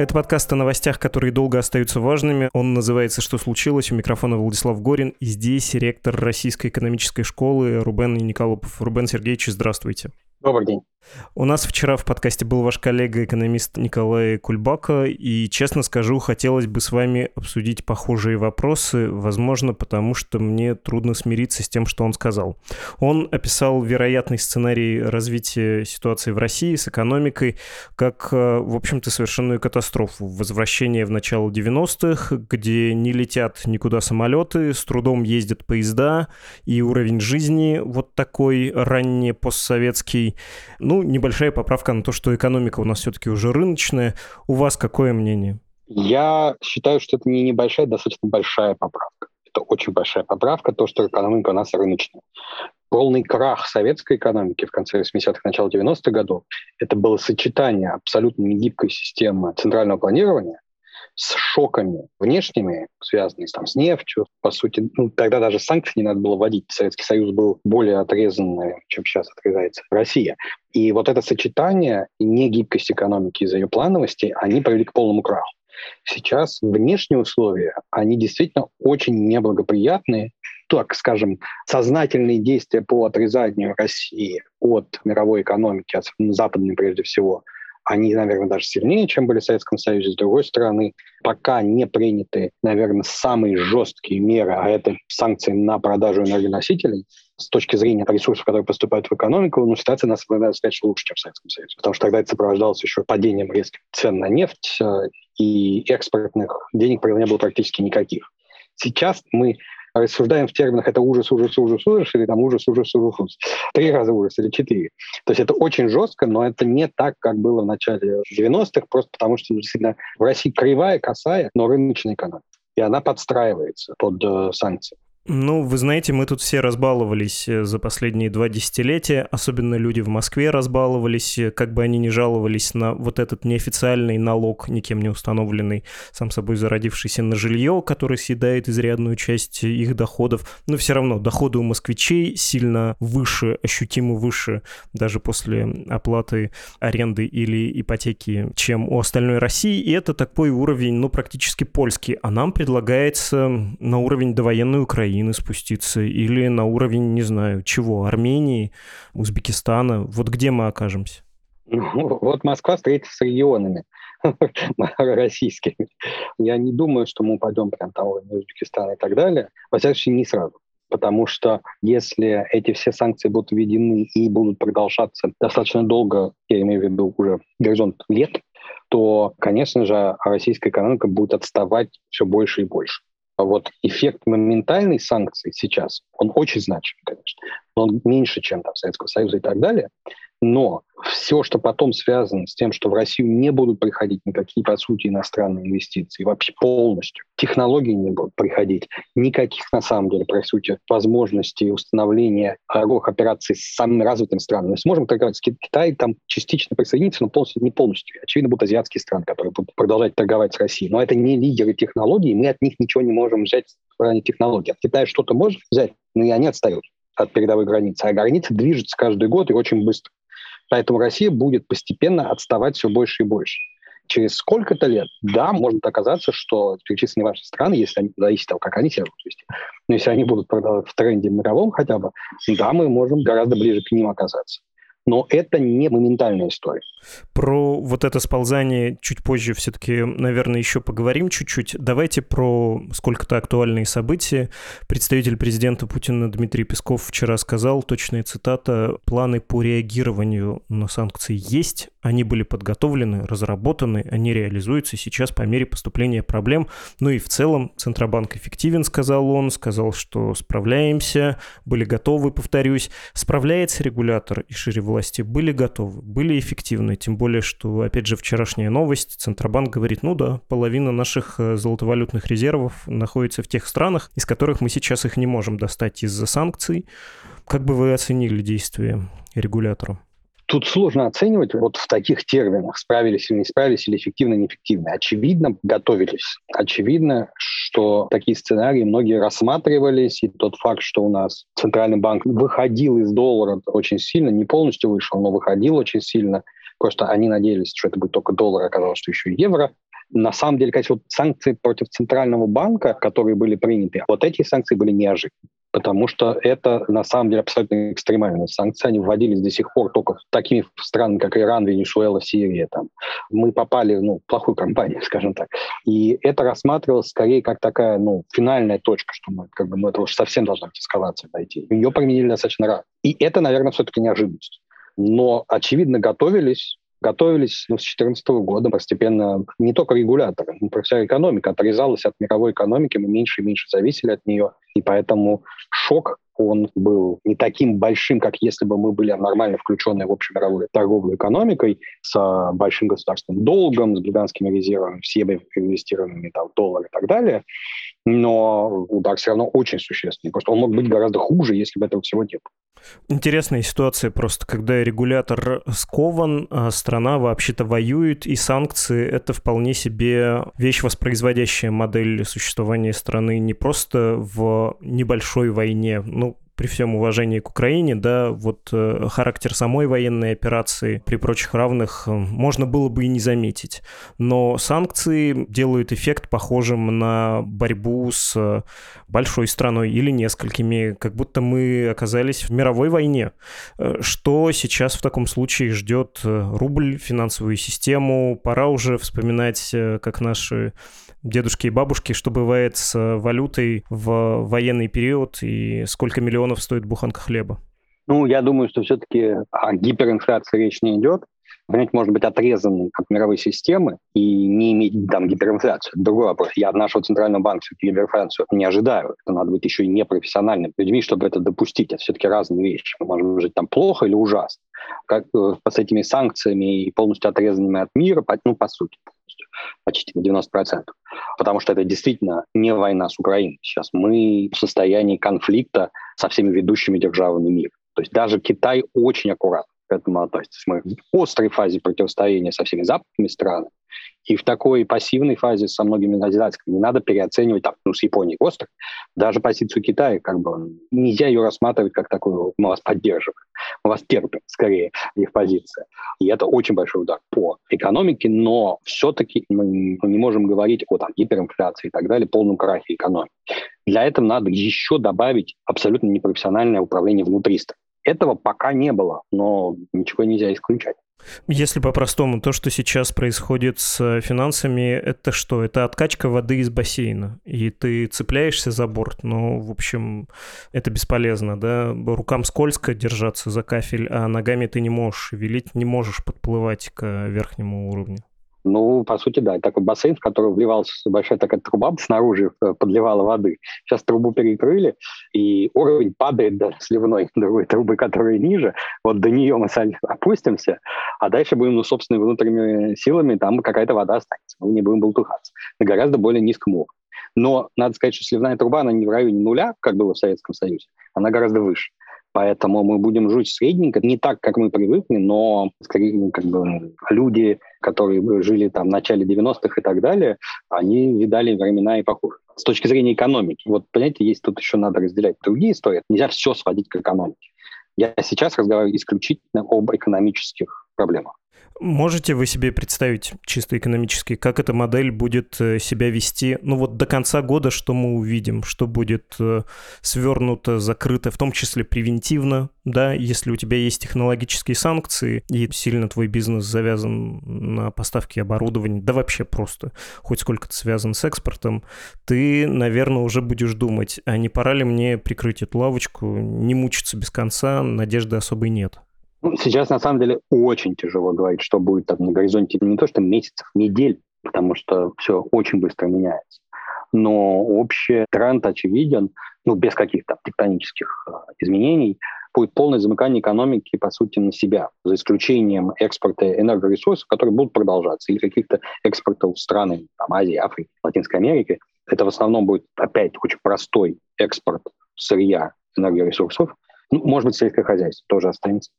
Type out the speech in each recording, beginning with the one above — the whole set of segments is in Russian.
Это подкаст о новостях, которые долго остаются важными. Он называется «Что случилось?». У микрофона Владислав Горин. И здесь ректор Российской экономической школы Рубен Николопов. Рубен Сергеевич, здравствуйте. Добрый день. У нас вчера в подкасте был ваш коллега-экономист Николай Кульбака, и, честно скажу, хотелось бы с вами обсудить похожие вопросы, возможно, потому что мне трудно смириться с тем, что он сказал. Он описал вероятный сценарий развития ситуации в России с экономикой как, э, в общем-то, совершенную катастрофу. Возвращение в начало 90-х, где не летят никуда самолеты, с трудом ездят поезда, и уровень жизни вот такой ранне постсоветский. Ну, небольшая поправка на то, что экономика у нас все-таки уже рыночная. У вас какое мнение? Я считаю, что это не небольшая, а достаточно большая поправка. Это очень большая поправка, то, что экономика у нас рыночная. Полный крах советской экономики в конце 80-х, начало 90-х годов – это было сочетание абсолютно негибкой системы центрального планирования с шоками внешними, связанными там, с нефтью. По сути, ну, тогда даже санкции не надо было вводить. Советский Союз был более отрезанный, чем сейчас отрезается Россия. И вот это сочетание и негибкость экономики из-за ее плановости, они привели к полному краху. Сейчас внешние условия, они действительно очень неблагоприятные. Так, скажем, сознательные действия по отрезанию России от мировой экономики, от западной прежде всего – они, наверное, даже сильнее, чем были в Советском Союзе. С другой стороны, пока не приняты, наверное, самые жесткие меры, а это санкции на продажу энергоносителей, с точки зрения ресурсов, которые поступают в экономику, ну, ситуация, нас надо сказать, лучше, чем в Советском Союзе. Потому что тогда это сопровождалось еще падением резких цен на нефть, э, и экспортных денег не было практически никаких. Сейчас мы рассуждаем в терминах это ужас, ужас, ужас, ужас, или там ужас, ужас, ужас, ужас. Три раза ужас или четыре. То есть это очень жестко, но это не так, как было в начале 90-х, просто потому что действительно в России кривая, косая, но рыночная экономика. И она подстраивается под э, санкции. Ну, вы знаете, мы тут все разбаловались э, за последние два десятилетия, особенно люди в Москве разбаловались, э, как бы они ни жаловались на вот этот неофициальный налог, никем не установленный, сам собой зародившийся на жилье, который съедает изрядную часть их доходов. Но все равно доходы у москвичей сильно выше, ощутимо выше, даже после оплаты аренды или ипотеки, чем у остальной России. И это такой уровень, ну, практически польский. А нам предлагается на уровень довоенной Украины Украины спуститься или на уровень, не знаю, чего, Армении, Узбекистана. Вот где мы окажемся? Ну, вот Москва встретится с регионами российскими. Я не думаю, что мы упадем прям там уровень Узбекистана и так далее. Во всяком случае, не сразу. Потому что если эти все санкции будут введены и будут продолжаться достаточно долго, я имею в виду уже горизонт лет, то, конечно же, российская экономика будет отставать все больше и больше. А вот эффект моментальной санкций сейчас, он очень значим, конечно, но он меньше, чем там Советского Союза и так далее. Но все, что потом связано с тем, что в Россию не будут приходить никакие, по сути, иностранные инвестиции, вообще полностью, технологии не будут приходить, никаких, на самом деле, по сути, возможностей установления торговых операций с самыми развитыми странами. Мы сможем торговать с Китаем, там частично присоединиться, но полностью, не полностью. Очевидно, будут азиатские страны, которые будут продолжать торговать с Россией. Но это не лидеры технологий, мы от них ничего не можем взять в плане технологий. От Китая что-то можем взять, но и они отстают от передовой границы. А граница движется каждый год и очень быстро. Поэтому Россия будет постепенно отставать все больше и больше. Через сколько-то лет, да, может оказаться, что перечисленные ваши страны, если они, зависит от того, как они себя будут вести, но если они будут продолжать в тренде мировом хотя бы, да, мы можем гораздо ближе к ним оказаться но это не моментальная история. Про вот это сползание чуть позже все-таки, наверное, еще поговорим чуть-чуть. Давайте про сколько-то актуальные события. Представитель президента Путина Дмитрий Песков вчера сказал, точная цитата, планы по реагированию на санкции есть, они были подготовлены, разработаны, они реализуются сейчас по мере поступления проблем. Ну и в целом Центробанк эффективен, сказал он, сказал, что справляемся, были готовы, повторюсь. Справляется регулятор и шире власти были готовы, были эффективны, тем более, что, опять же, вчерашняя новость, Центробанк говорит, ну да, половина наших э, золотовалютных резервов находится в тех странах, из которых мы сейчас их не можем достать из-за санкций. Как бы вы оценили действия регулятора? Тут сложно оценивать вот в таких терминах, справились или не справились, или эффективно, неэффективно. Очевидно, готовились. Очевидно, что такие сценарии многие рассматривались, и тот факт, что у нас Центральный банк выходил из доллара очень сильно, не полностью вышел, но выходил очень сильно, просто они надеялись, что это будет только доллар, оказалось, что еще и евро. На самом деле, конечно, вот санкции против Центрального банка, которые были приняты, вот эти санкции были неожиданны потому что это на самом деле абсолютно экстремальные санкции. Они вводились до сих пор только такими странами, как Иран, Венесуэла, Сирия. Там. Мы попали ну, в плохую компанию, скажем так. И это рассматривалось скорее как такая ну, финальная точка, что мы, как бы, ну, это уж совсем должна быть эскалация дойти. Ее применили достаточно рано. И это, наверное, все-таки неожиданность. Но, очевидно, готовились, готовились ну, с 2014 года постепенно не только регуляторы, но и вся экономика отрезалась от мировой экономики, мы меньше и меньше зависели от нее, и поэтому шок он был не таким большим, как если бы мы были нормально включены в общемировую торговлю экономикой с большим государственным долгом, с гигантскими резервами, всеми инвестированными там, в доллар и так далее. Но удар все равно очень существенный. Просто он мог быть гораздо хуже, если бы этого всего не было. Интересная ситуация просто, когда регулятор скован, а страна вообще-то воюет, и санкции — это вполне себе вещь, воспроизводящая модель существования страны не просто в небольшой войне, ну, при всем уважении к Украине, да, вот э, характер самой военной операции при прочих равных э, можно было бы и не заметить. Но санкции делают эффект похожим на борьбу с э, большой страной или несколькими, как будто мы оказались в мировой войне. Что сейчас в таком случае ждет рубль, финансовую систему? Пора уже вспоминать, как наши дедушки и бабушки, что бывает с валютой в военный период и сколько миллионов стоит буханка хлеба? Ну, я думаю, что все-таки о гиперинфляции речь не идет. Понять может быть отрезанным от мировой системы и не иметь там гиперинфляцию. Другой вопрос. Я от нашего центрального банка гиперинфляцию не ожидаю. Это надо быть еще и непрофессиональным людьми, чтобы это допустить. Это все-таки разные вещи. Мы можем жить там плохо или ужасно. Как э, с этими санкциями и полностью отрезанными от мира, ну, по сути почти на 90%. Потому что это действительно не война с Украиной. Сейчас мы в состоянии конфликта со всеми ведущими державами мира. То есть даже Китай очень аккуратно к этому относится. Мы в острой фазе противостояния со всеми западными странами, и в такой пассивной фазе со многими азиатскими не надо переоценивать, там, ну, с Японией остро, даже позицию Китая, как бы, нельзя ее рассматривать как такую, мы вас поддерживаем, мы вас терпим, скорее, их позиция. И это очень большой удар по экономике, но все-таки мы не можем говорить о там, гиперинфляции и так далее, полном крахе экономики. Для этого надо еще добавить абсолютно непрофессиональное управление внутри страны. Этого пока не было, но ничего нельзя исключать. Если по-простому, то, что сейчас происходит с финансами, это что? Это откачка воды из бассейна, и ты цепляешься за борт, но, в общем, это бесполезно, да? Рукам скользко держаться за кафель, а ногами ты не можешь шевелить, не можешь подплывать к верхнему уровню. Ну, по сути, да. Такой бассейн, в который вливалась большая такая труба снаружи, э, подливала воды. Сейчас трубу перекрыли, и уровень падает до сливной другой трубы, которая ниже. Вот до нее мы опустимся, а дальше будем ну, собственными внутренними силами, там какая-то вода останется. Мы не будем болтухаться. На гораздо более низком уровне. Но надо сказать, что сливная труба, она не в районе нуля, как было в Советском Союзе, она гораздо выше. Поэтому мы будем жить средненько, не так, как мы привыкли, но скорее, ну, как бы, люди, которые жили там в начале 90-х и так далее, они видали времена и похуже. С точки зрения экономики, вот, понимаете, есть тут еще надо разделять другие истории. Нельзя все сводить к экономике. Я сейчас разговариваю исключительно об экономических проблемах. Можете вы себе представить чисто экономически, как эта модель будет э, себя вести? Ну вот до конца года что мы увидим? Что будет э, свернуто, закрыто, в том числе превентивно, да, если у тебя есть технологические санкции и сильно твой бизнес завязан на поставке оборудования, да вообще просто хоть сколько-то связан с экспортом, ты, наверное, уже будешь думать, а не пора ли мне прикрыть эту лавочку, не мучиться без конца, надежды особой нет. Ну, сейчас, на самом деле, очень тяжело говорить, что будет там на горизонте не то что месяцев, недель, потому что все очень быстро меняется. Но общий тренд очевиден, ну, без каких-то тектонических э, изменений. будет полное замыкание экономики, по сути, на себя, за исключением экспорта энергоресурсов, которые будут продолжаться, или каких-то экспортов в страны там, Азии, Африки, Латинской Америки. Это в основном будет опять очень простой экспорт сырья, энергоресурсов. Ну, может быть, сельское хозяйство тоже останется.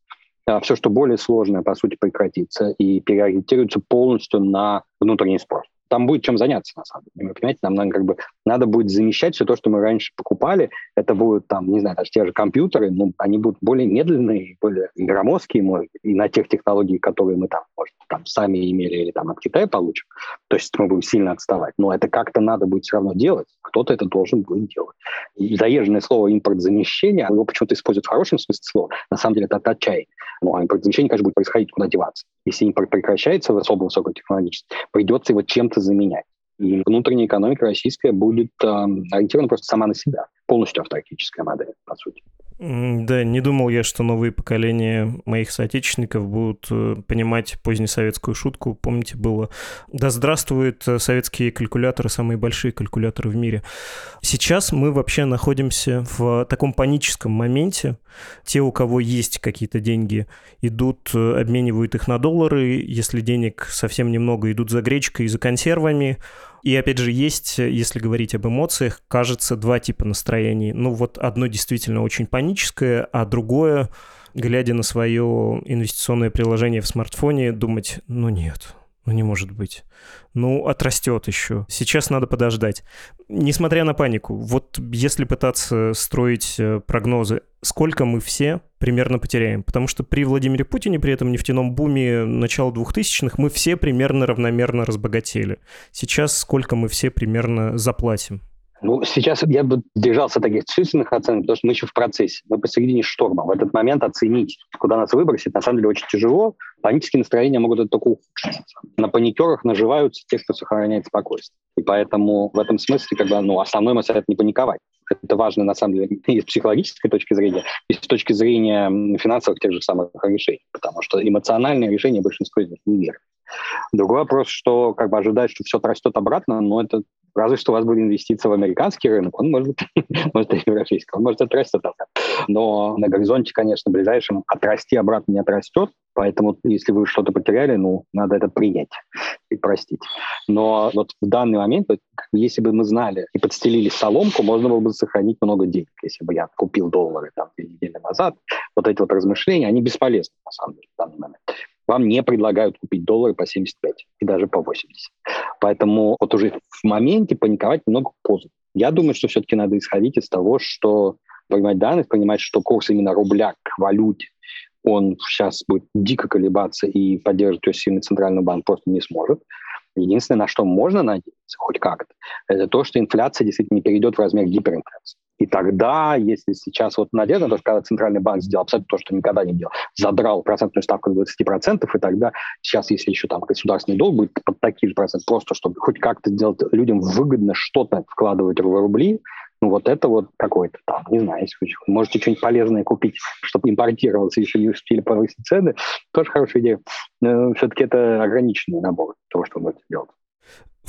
А все, что более сложное, по сути, прекратится и переориентируется полностью на внутренний спрос там будет чем заняться, на самом деле. Вы понимаете, нам надо, как бы, надо будет замещать все то, что мы раньше покупали. Это будут, там, не знаю, даже те же компьютеры, но они будут более медленные, более громоздкие, может, и на тех технологиях, которые мы там, может, там сами имели или там от Китая получим. То есть мы будем сильно отставать. Но это как-то надо будет все равно делать. Кто-то это должен будет делать. И заезженное слово импортзамещение, его почему-то используют в хорошем смысле слова. На самом деле это от отчаяния. Ну, а импортзамещение, конечно, будет происходить, куда деваться. Если импорт прекращается в особо высокотехнологически, придется его чем-то заменять. И внутренняя экономика российская будет э, ориентирована просто сама на себя. Полностью автаркическая модель, по сути. Да, не думал я, что новые поколения моих соотечественников будут э, понимать позднесоветскую шутку. Помните, было «Да здравствуют э, советские калькуляторы, самые большие калькуляторы в мире». Сейчас мы вообще находимся в таком паническом моменте. Те, у кого есть какие-то деньги, идут, э, обменивают их на доллары. Если денег совсем немного, идут за гречкой и за консервами. И опять же, есть, если говорить об эмоциях, кажется, два типа настроений. Ну вот одно действительно очень паническое, а другое, глядя на свое инвестиционное приложение в смартфоне, думать, ну нет, ну не может быть. Ну, отрастет еще. Сейчас надо подождать. Несмотря на панику, вот если пытаться строить э, прогнозы, сколько мы все примерно потеряем? Потому что при Владимире Путине, при этом нефтяном буме начала 2000-х, мы все примерно равномерно разбогатели. Сейчас сколько мы все примерно заплатим? Ну, сейчас я бы держался таких численных оценок, потому что мы еще в процессе. Мы посередине шторма. В этот момент оценить, куда нас выбросит, на самом деле очень тяжело. Панические настроения могут только ухудшить. На паникерах наживаются те, кто сохраняет спокойствие. И поэтому в этом смысле как бы, ну, основной мой совет не паниковать. Это важно, на самом деле, и с психологической точки зрения, и с точки зрения финансовых тех же самых решений. Потому что эмоциональные решения большинство из них не верят. Другой вопрос, что как бы ожидать, что все растет обратно, но это разве что у вас будет инвестиция в американский рынок, он может, может и европейский, он может отрасти обратно. Но на горизонте, конечно, ближайшем отрасти обратно не отрастет, поэтому если вы что-то потеряли, ну, надо это принять и простить. Но вот в данный момент, если бы мы знали и подстелили соломку, можно было бы сохранить много денег. Если бы я купил доллары там две недели назад, вот эти вот размышления, они бесполезны, на самом деле, вам не предлагают купить доллары по 75 и даже по 80. Поэтому вот уже в моменте паниковать немного поздно. Я думаю, что все-таки надо исходить из того, что принимать данных, понимать, что курс именно рубля к валюте, он сейчас будет дико колебаться и поддерживать очень сильный центральный банк просто не сможет. Единственное, на что можно надеяться, хоть как-то, это то, что инфляция действительно не перейдет в размер гиперинфляции. И тогда, если сейчас вот надежда, то когда Центральный банк сделал абсолютно то, что никогда не делал, задрал процентную ставку до 20%, и тогда сейчас, если еще там государственный долг будет под такие же проценты, просто чтобы хоть как-то сделать людям выгодно что-то вкладывать в рубли, ну вот это вот какой-то там, не знаю, если вы можете что-нибудь полезное купить, чтобы импортироваться, еще не успели повысить цены, тоже хорошая идея. Но все-таки это ограниченный набор того, что вы можете делать.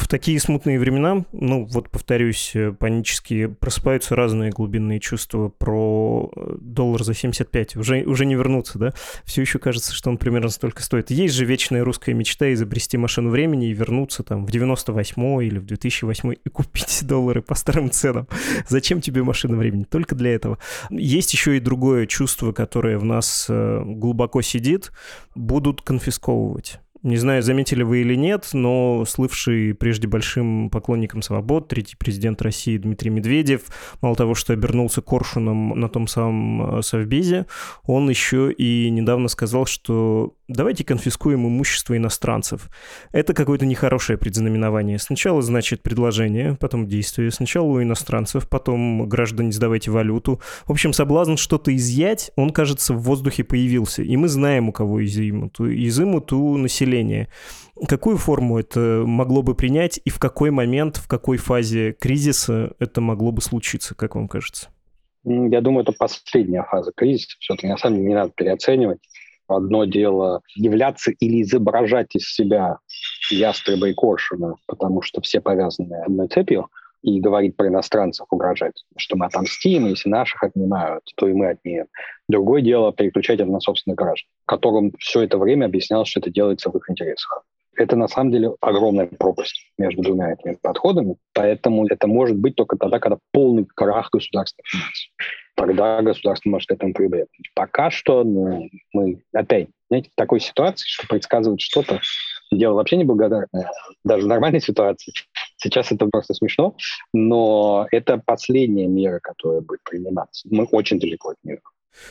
В такие смутные времена, ну вот повторюсь, э, панически просыпаются разные глубинные чувства про э, доллар за 75. Уже, уже не вернуться, да? Все еще кажется, что он примерно столько стоит. Есть же вечная русская мечта изобрести машину времени и вернуться там в 98 или в 2008 и купить доллары по старым ценам. Зачем тебе машина времени? Только для этого. Есть еще и другое чувство, которое в нас э, глубоко сидит. Будут конфисковывать. Не знаю, заметили вы или нет, но слывший прежде большим поклонником свобод, третий президент России Дмитрий Медведев, мало того, что обернулся коршуном на том самом э, Совбезе, он еще и недавно сказал, что давайте конфискуем имущество иностранцев. Это какое-то нехорошее предзнаменование. Сначала, значит, предложение, потом действие. Сначала у иностранцев, потом граждане сдавайте валюту. В общем, соблазн что-то изъять, он, кажется, в воздухе появился. И мы знаем, у кого изымут. Изымут у населения. Какую форму это могло бы принять и в какой момент, в какой фазе кризиса это могло бы случиться, как вам кажется? Я думаю, это последняя фаза кризиса. Все-таки на самом деле не надо переоценивать. Одно дело являться или изображать из себя ястреба и коршуна, потому что все повязаны одной цепью, и говорить про иностранцев, угрожать, что мы отомстим, если наших отнимают, то и мы отнимем. Другое дело переключать это на собственных граждан, которым все это время объяснял, что это делается в их интересах. Это на самом деле огромная пропасть между двумя этими подходами, поэтому это может быть только тогда, когда полный крах государственных финансов. Тогда государство может к этому прибегнуть. Пока что ну, мы опять знаете, в такой ситуации, что предсказывать что-то, дело вообще не благодарное. Даже в нормальной ситуации Сейчас это просто смешно, но это последняя мера, которая будет приниматься. Мы очень далеко от нее.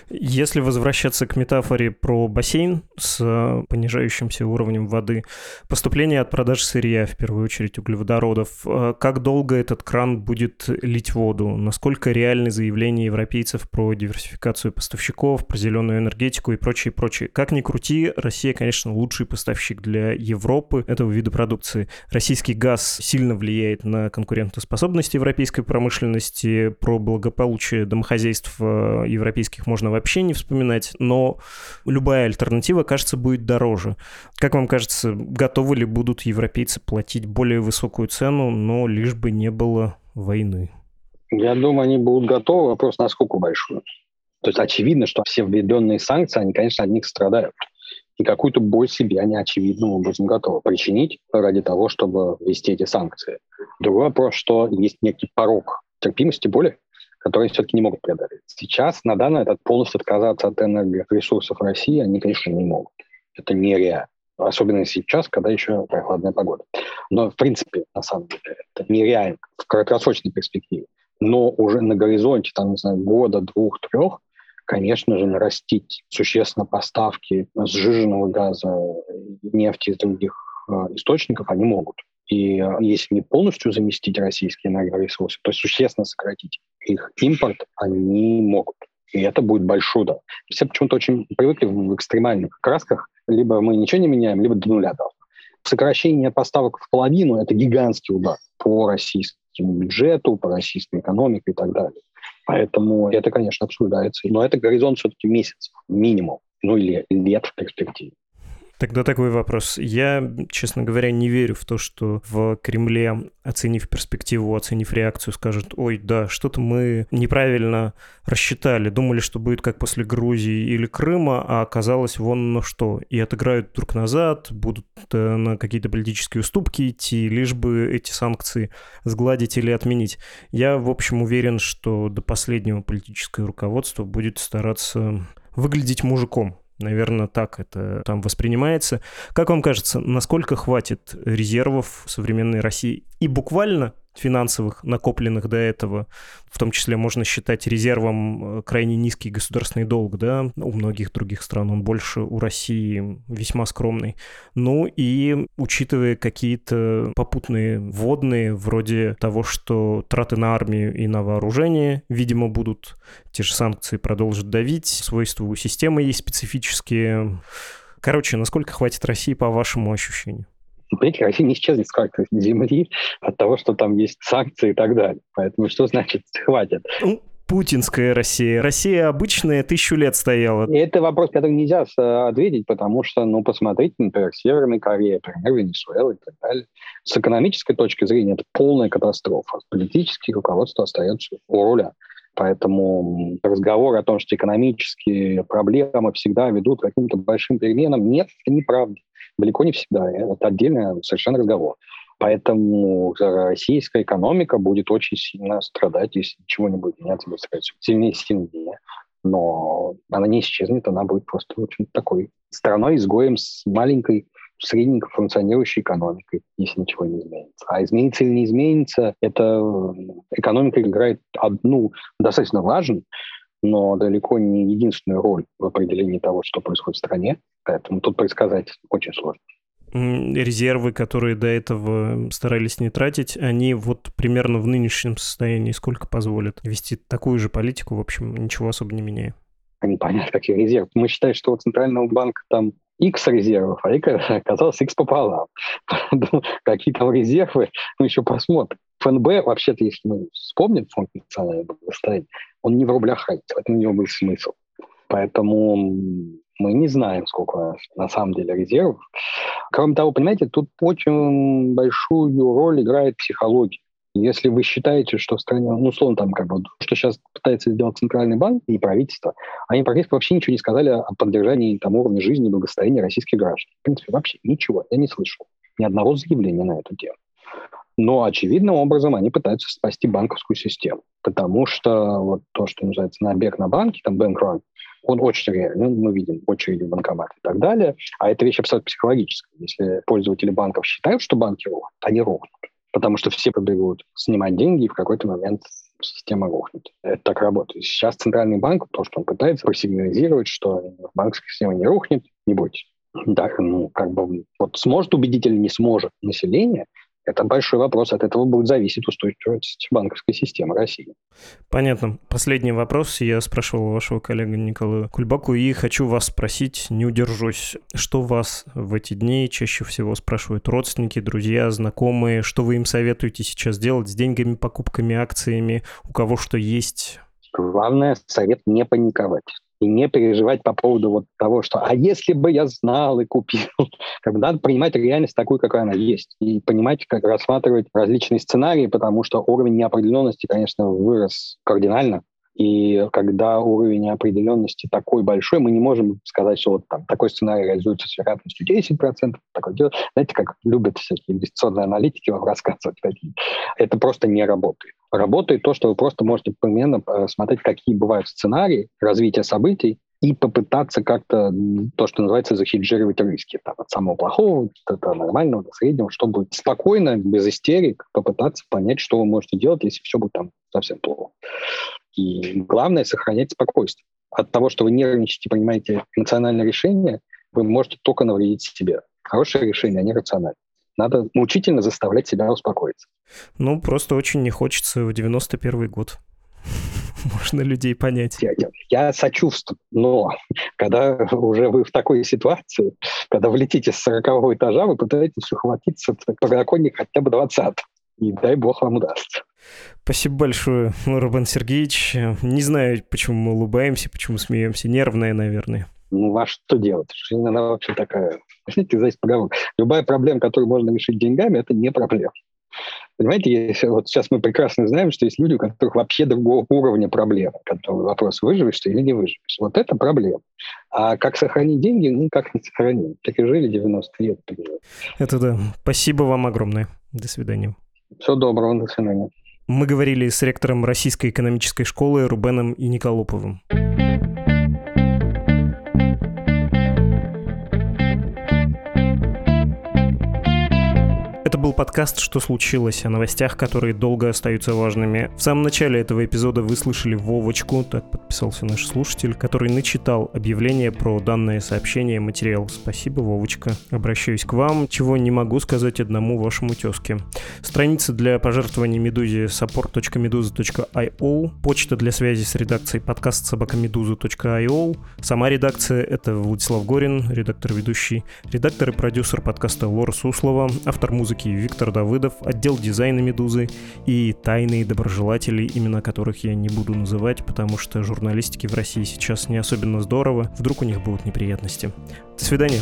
Если возвращаться к метафоре про бассейн с э, понижающимся уровнем воды, поступление от продаж сырья, в первую очередь углеводородов, э, как долго этот кран будет лить воду? Насколько реальны заявления европейцев про диверсификацию поставщиков, про зеленую энергетику и прочее, прочее? Как ни крути, Россия, конечно, лучший поставщик для Европы этого вида продукции. Российский газ сильно влияет на конкурентоспособность европейской промышленности, про благополучие домохозяйств э, европейских можно вообще не вспоминать, но любая альтернатива, кажется, будет дороже. Как вам кажется, готовы ли будут европейцы платить более высокую цену, но лишь бы не было войны? Я думаю, они будут готовы, вопрос насколько большой. То есть очевидно, что все введенные санкции, они, конечно, от них страдают. И какую-то боль себе они очевидным образом готовы причинить ради того, чтобы ввести эти санкции. Другой вопрос, что есть некий порог терпимости боли, которые все-таки не могут преодолеть. Сейчас, на данный момент, полностью отказаться от энергоресурсов России они, конечно, не могут. Это нереально. Особенно сейчас, когда еще прохладная погода. Но, в принципе, на самом деле, это нереально в краткосрочной перспективе. Но уже на горизонте, там, не знаю, года, двух, трех, конечно же, нарастить существенно поставки сжиженного газа, нефти из других э, источников они могут. И э, если не полностью заместить российские энергоресурсы, то существенно сократить их импорт они могут. И это будет большой удар. Все почему-то очень привыкли в экстремальных красках. Либо мы ничего не меняем, либо до нуля должно. Сокращение поставок в половину – это гигантский удар по российскому бюджету, по российской экономике и так далее. Поэтому это, конечно, обсуждается. Но это горизонт все-таки месяцев минимум, ну или лет в перспективе. Тогда такой вопрос. Я, честно говоря, не верю в то, что в Кремле, оценив перспективу, оценив реакцию, скажут, ой, да, что-то мы неправильно рассчитали. Думали, что будет как после Грузии или Крыма, а оказалось вон на что. И отыграют друг назад, будут э, на какие-то политические уступки идти, лишь бы эти санкции сгладить или отменить. Я, в общем, уверен, что до последнего политическое руководство будет стараться выглядеть мужиком, Наверное, так это там воспринимается. Как вам кажется, насколько хватит резервов современной России и буквально финансовых, накопленных до этого. В том числе можно считать резервом э, крайне низкий государственный долг, да, у многих других стран он больше, у России весьма скромный. Ну и учитывая какие-то попутные вводные, вроде того, что траты на армию и на вооружение, видимо, будут, те же санкции продолжат давить, свойства у системы есть специфические. Короче, насколько хватит России по вашему ощущению? Понимаете, Россия не исчезнет с карты земли от того, что там есть санкции и так далее. Поэтому что значит хватит? Ну, путинская Россия. Россия обычная тысячу лет стояла. И это вопрос, который нельзя ответить, потому что, ну, посмотрите, например, Северная Корея, например, Венесуэла и так далее. С экономической точки зрения это полная катастрофа. Политическое руководство остается у руля. Поэтому разговор о том, что экономические проблемы всегда ведут к каким-то большим переменам, нет, это неправда. Далеко не всегда. Это отдельный совершенно разговор. Поэтому российская экономика будет очень сильно страдать, если ничего не будет меняться, будет сильнее сильнее. Но она не исчезнет, она будет просто очень такой страной-изгоем с маленькой средненько функционирующей экономикой, если ничего не изменится. А изменится или не изменится, это экономика играет одну достаточно важную, но далеко не единственную роль в определении того, что происходит в стране. Поэтому тут предсказать очень сложно резервы, которые до этого старались не тратить, они вот примерно в нынешнем состоянии сколько позволят вести такую же политику, в общем, ничего особо не меняя? Непонятно, какие резервы. Мы считаем, что у Центрального банка там X резервов, а оказалось X пополам. Какие там резервы, мы еще посмотрим. ФНБ, вообще-то, если мы вспомним фонд национального благосостояния, он не в рублях хранится, в у него был смысл. Поэтому мы не знаем, сколько у нас на самом деле резервов. Кроме того, понимаете, тут очень большую роль играет психология. Если вы считаете, что в стране, ну, условно, там, как бы, что сейчас пытается сделать Центральный банк и правительство, они практически вообще ничего не сказали о поддержании там, уровня жизни и благосостояния российских граждан. В принципе, вообще ничего. Я не слышал ни одного заявления на эту тему. Но очевидным образом они пытаются спасти банковскую систему, потому что вот то, что называется набег на банки, там бэнк он очень реальный, мы видим очереди в банкомат и так далее, а это вещь абсолютно психологическая. Если пользователи банков считают, что банки рухнут, они рухнут, потому что все побегут снимать деньги, и в какой-то момент система рухнет. Это так работает. Сейчас Центральный банк, то, что он пытается просигнализировать, что банковская система не рухнет, не бойтесь. Да, ну, как бы, вот сможет убедить или не сможет население, это большой вопрос. От этого будет зависеть устойчивость банковской системы России. Понятно. Последний вопрос. Я спрашивал вашего коллега Николая Кульбаку и хочу вас спросить, не удержусь. Что вас в эти дни чаще всего спрашивают родственники, друзья, знакомые? Что вы им советуете сейчас делать с деньгами, покупками, акциями? У кого что есть? Главное, совет не паниковать и не переживать по поводу вот того, что «а если бы я знал и купил?» как бы Надо принимать реальность такую, какая она есть, и понимать, как рассматривать различные сценарии, потому что уровень неопределенности, конечно, вырос кардинально, и когда уровень неопределенности такой большой, мы не можем сказать, что вот там такой сценарий реализуется с вероятностью 10%, такое дело. Знаете, как любят всякие инвестиционные аналитики вам рассказывать такие. Это просто не работает. Работает то, что вы просто можете примерно э, смотреть, какие бывают сценарии развития событий, и попытаться как-то то, что называется, захеджировать риски. Там, от самого плохого до нормального, до среднего, чтобы спокойно, без истерик, попытаться понять, что вы можете делать, если все будет там совсем плохо. И главное — сохранять спокойствие. От того, что вы нервничаете, принимаете эмоциональное решение, вы можете только навредить себе. Хорошее решение, а не рациональное. Надо мучительно заставлять себя успокоиться. Ну, просто очень не хочется в 91 год. Можно людей понять. Я, я, я сочувствую, но когда уже вы в такой ситуации, когда вы летите с 40 этажа, вы пытаетесь ухватиться по подоконник хотя бы 20 и дай бог вам удастся. Спасибо большое, Рубен Сергеевич. Не знаю, почему мы улыбаемся, почему смеемся. Нервная, наверное. Ну, а что делать? Жизнь, она вообще такая. Знаете, здесь поговор. Любая проблема, которую можно решить деньгами, это не проблема. Понимаете, если, вот сейчас мы прекрасно знаем, что есть люди, у которых вообще другого уровня проблемы. Который вопрос, выживешь ты или не выживешь. Вот это проблема. А как сохранить деньги, ну, как не сохранить. Так и жили 90 лет. Это да. Спасибо вам огромное. До свидания. Всего доброго. До свидания. Мы говорили с ректором Российской экономической школы Рубеном и Николоповым. Был подкаст «Что случилось?» о новостях, которые долго остаются важными. В самом начале этого эпизода вы слышали Вовочку, так подписался наш слушатель, который начитал объявление про данное сообщение, материал. Спасибо, Вовочка. Обращаюсь к вам, чего не могу сказать одному вашему тезке. Страница для пожертвований Медузе support.meduza.io, почта для связи с редакцией подкаст собакамедуза.io, сама редакция — это Владислав Горин, редактор-ведущий, редактор и продюсер подкаста Лора Суслова, автор музыки Виктор Давыдов, отдел дизайна «Медузы» и тайные доброжелатели, имена которых я не буду называть, потому что журналистики в России сейчас не особенно здорово, вдруг у них будут неприятности. До свидания.